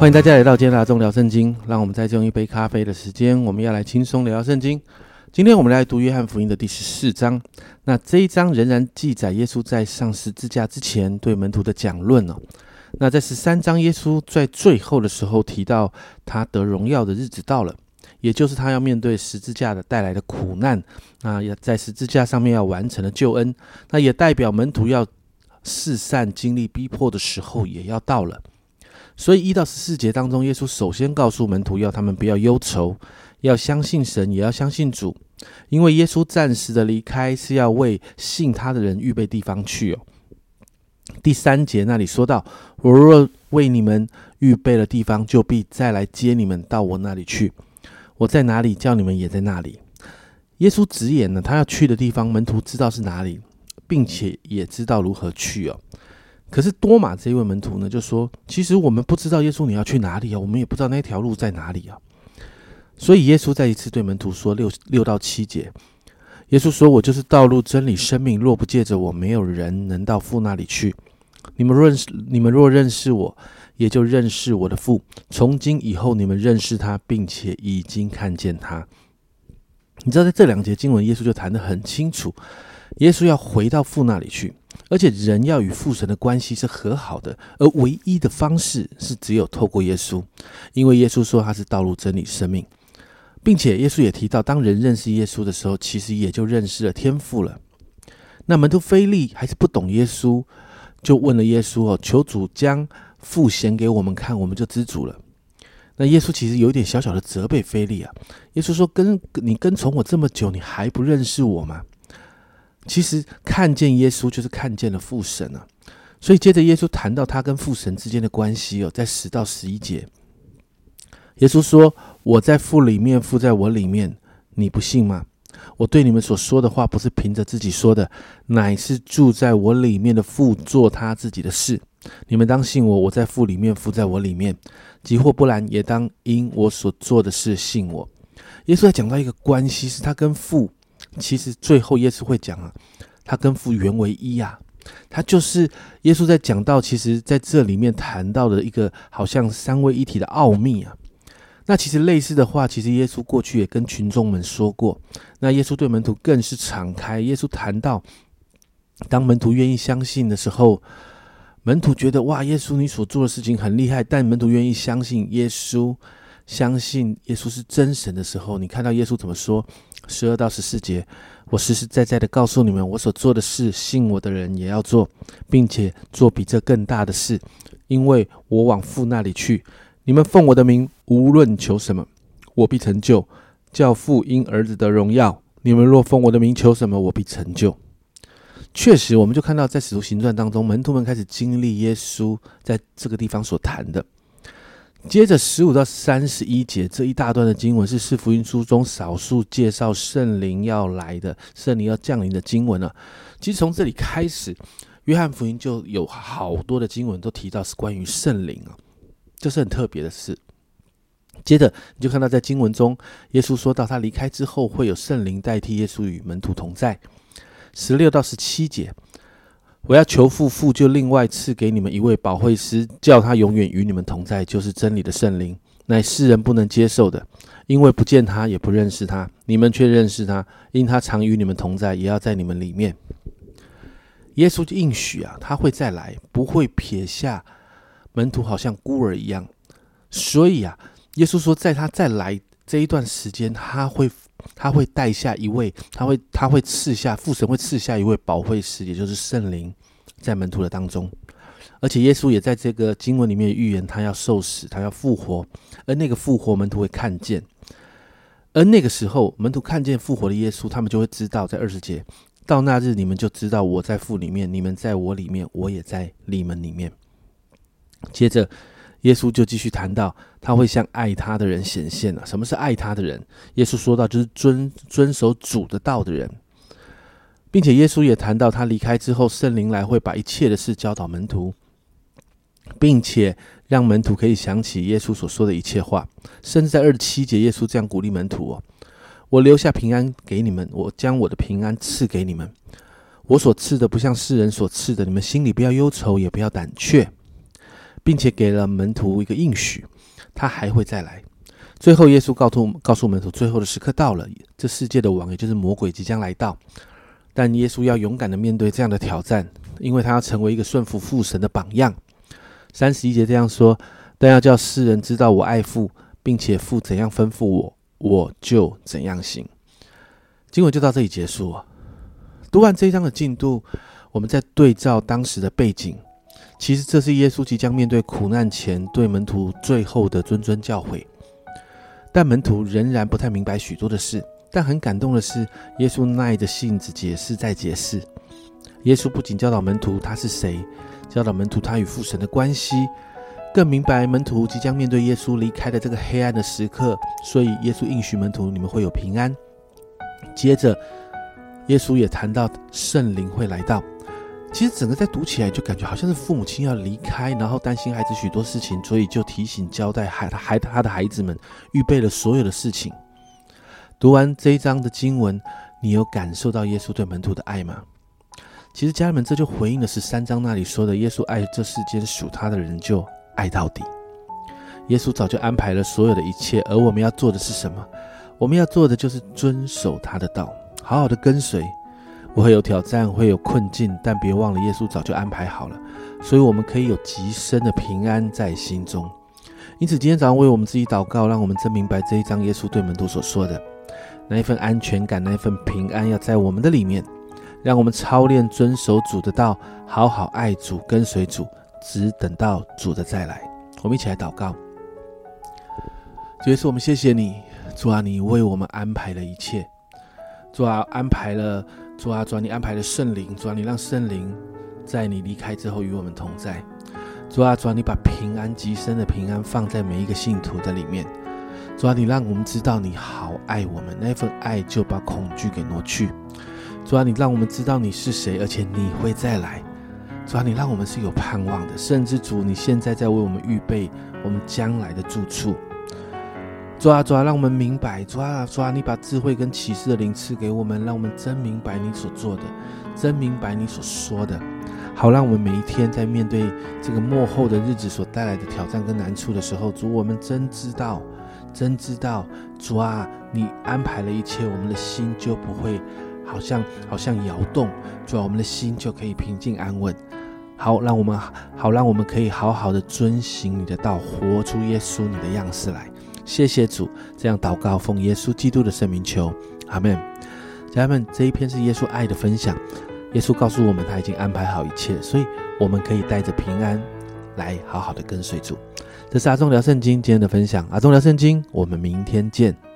欢迎大家来到今天的中聊圣经。让我们在这用一杯咖啡的时间，我们要来轻松聊聊圣经。今天我们来读约翰福音的第十四章。那这一章仍然记载耶稣在上十字架之前对门徒的讲论哦。那在十三章，耶稣在最后的时候提到他得荣耀的日子到了，也就是他要面对十字架的带来的苦难。那也在十字架上面要完成的救恩，那也代表门徒要四散经历逼迫的时候也要到了。所以一到十四节当中，耶稣首先告诉门徒要他们不要忧愁，要相信神，也要相信主，因为耶稣暂时的离开是要为信他的人预备地方去哦。第三节那里说到：“我若为你们预备了地方，就必再来接你们到我那里去。我在哪里，叫你们也在那里。”耶稣直言呢，他要去的地方，门徒知道是哪里，并且也知道如何去哦。可是多马这一位门徒呢，就说：“其实我们不知道耶稣你要去哪里啊，我们也不知道那条路在哪里啊。”所以耶稣再一次对门徒说：“六六到七节，耶稣说：‘我就是道路、真理、生命，若不借着我，没有人能到父那里去。你们认识，你们若认识我，也就认识我的父。从今以后，你们认识他，并且已经看见他。’你知道，在这两节经文，耶稣就谈得很清楚，耶稣要回到父那里去。”而且人要与父神的关系是和好的，而唯一的方式是只有透过耶稣，因为耶稣说他是道路、真理、生命，并且耶稣也提到，当人认识耶稣的时候，其实也就认识了天父了。那门徒菲利还是不懂耶稣，就问了耶稣哦，求主将父显给我们看，我们就知足了。那耶稣其实有一点小小的责备菲利啊，耶稣说：跟你跟从我这么久，你还不认识我吗？其实看见耶稣就是看见了父神啊，所以接着耶稣谈到他跟父神之间的关系哦，在十到十一节，耶稣说：“我在父里面，父在我里面，你不信吗？我对你们所说的话，不是凭着自己说的，乃是住在我里面的父做他自己的事。你们当信我，我在父里面，父在我里面。即或不然，也当因我所做的事信我。”耶稣在讲到一个关系，是他跟父。其实最后耶稣会讲啊，他跟父原为一啊，他就是耶稣在讲到，其实在这里面谈到的一个好像三位一体的奥秘啊。那其实类似的话，其实耶稣过去也跟群众们说过。那耶稣对门徒更是敞开。耶稣谈到，当门徒愿意相信的时候，门徒觉得哇，耶稣你所做的事情很厉害。但门徒愿意相信耶稣，相信耶稣是真神的时候，你看到耶稣怎么说？十二到十四节，我实实在在的告诉你们，我所做的事，信我的人也要做，并且做比这更大的事，因为我往父那里去。你们奉我的名，无论求什么，我必成就，叫父因儿子的荣耀。你们若奉我的名求什么，我必成就。确实，我们就看到在使徒行传当中，门徒们开始经历耶稣在这个地方所谈的。接着十五到三十一节这一大段的经文是四福音书中少数介绍圣灵要来的、圣灵要降临的经文了。其实从这里开始，约翰福音就有好多的经文都提到是关于圣灵啊，这是很特别的事。接着你就看到在经文中，耶稣说到他离开之后会有圣灵代替耶稣与门徒同在。十六到十七节。我要求父，父就另外赐给你们一位保惠师，叫他永远与你们同在，就是真理的圣灵，乃世人不能接受的，因为不见他，也不认识他。你们却认识他，因他常与你们同在，也要在你们里面。耶稣就应许啊，他会再来，不会撇下门徒，好像孤儿一样。所以啊，耶稣说，在他再来这一段时间，他会。他会带下一位，他会他会赐下父神会赐下一位保惠师，也就是圣灵，在门徒的当中。而且耶稣也在这个经文里面预言，他要受死，他要复活，而那个复活门徒会看见。而那个时候，门徒看见复活的耶稣，他们就会知道，在二十节，到那日你们就知道我在父里面，你们在我里面，我也在你们里面。接着。耶稣就继续谈到，他会向爱他的人显现了。什么是爱他的人？耶稣说到，就是遵遵守主的道的人，并且耶稣也谈到，他离开之后，圣灵来会把一切的事教导门徒，并且让门徒可以想起耶稣所说的一切话。甚至在二十七节，耶稣这样鼓励门徒：“哦，我留下平安给你们，我将我的平安赐给你们。我所赐的不像世人所赐的，你们心里不要忧愁，也不要胆怯。”并且给了门徒一个应许，他还会再来。最后，耶稣告诉告诉门徒，最后的时刻到了，这世界的王，也就是魔鬼即将来到。但耶稣要勇敢的面对这样的挑战，因为他要成为一个顺服父神的榜样。三十一节这样说：“但要叫世人知道我爱父，并且父怎样吩咐我，我就怎样行。”经文就到这里结束。读完这一章的进度，我们在对照当时的背景，其实这是耶稣即将面对苦难前对门徒最后的谆谆教诲。但门徒仍然不太明白许多的事，但很感动的是，耶稣耐着性子解释再解释。耶稣不仅教导门徒他是谁，教导门徒他与父神的关系，更明白门徒即将面对耶稣离开的这个黑暗的时刻，所以耶稣应许门徒你们会有平安。接着，耶稣也谈到圣灵会来到。其实整个在读起来就感觉好像是父母亲要离开，然后担心孩子许多事情，所以就提醒交代孩孩他的孩子们预备了所有的事情。读完这一章的经文，你有感受到耶稣对门徒的爱吗？其实家人们这就回应了十三章那里说的：耶稣爱这世间属他的人就爱到底。耶稣早就安排了所有的一切，而我们要做的是什么？我们要做的就是遵守他的道，好好的跟随。我会有挑战，会有困境，但别忘了，耶稣早就安排好了，所以我们可以有极深的平安在心中。因此，今天早上为我们自己祷告，让我们真明白这一章耶稣对门徒所说的那一份安全感，那一份平安要在我们的里面，让我们操练遵守主的道，好好爱主，跟随主，只等到主的再来。我们一起来祷告，主耶稣，我们谢谢你，主啊，你为我们安排了一切，主啊，安排了。主啊，主啊，你安排了圣灵，主啊，你让圣灵在你离开之后与我们同在。主啊，主啊，你把平安极深的平安放在每一个信徒的里面。主啊，你让我们知道你好爱我们，那份爱就把恐惧给挪去。主啊，你让我们知道你是谁，而且你会再来。主啊，你让我们是有盼望的，甚至主你现在在为我们预备我们将来的住处。主啊，主啊，让我们明白，主啊，主啊，你把智慧跟启示的灵赐给我们，让我们真明白你所做的，真明白你所说的，好让我们每一天在面对这个幕后的日子所带来的挑战跟难处的时候，主，我们真知道，真知道，主啊，你安排了一切，我们的心就不会好像好像摇动，主啊，我们的心就可以平静安稳，好，让我们好让我们可以好好的遵行你的道，活出耶稣你的样式来。谢谢主，这样祷告，奉耶稣基督的圣名求，阿门。家人们，这一篇是耶稣爱的分享。耶稣告诉我们，他已经安排好一切，所以我们可以带着平安来好好的跟随主。这是阿忠聊圣经今天的分享，阿忠聊圣经，我们明天见。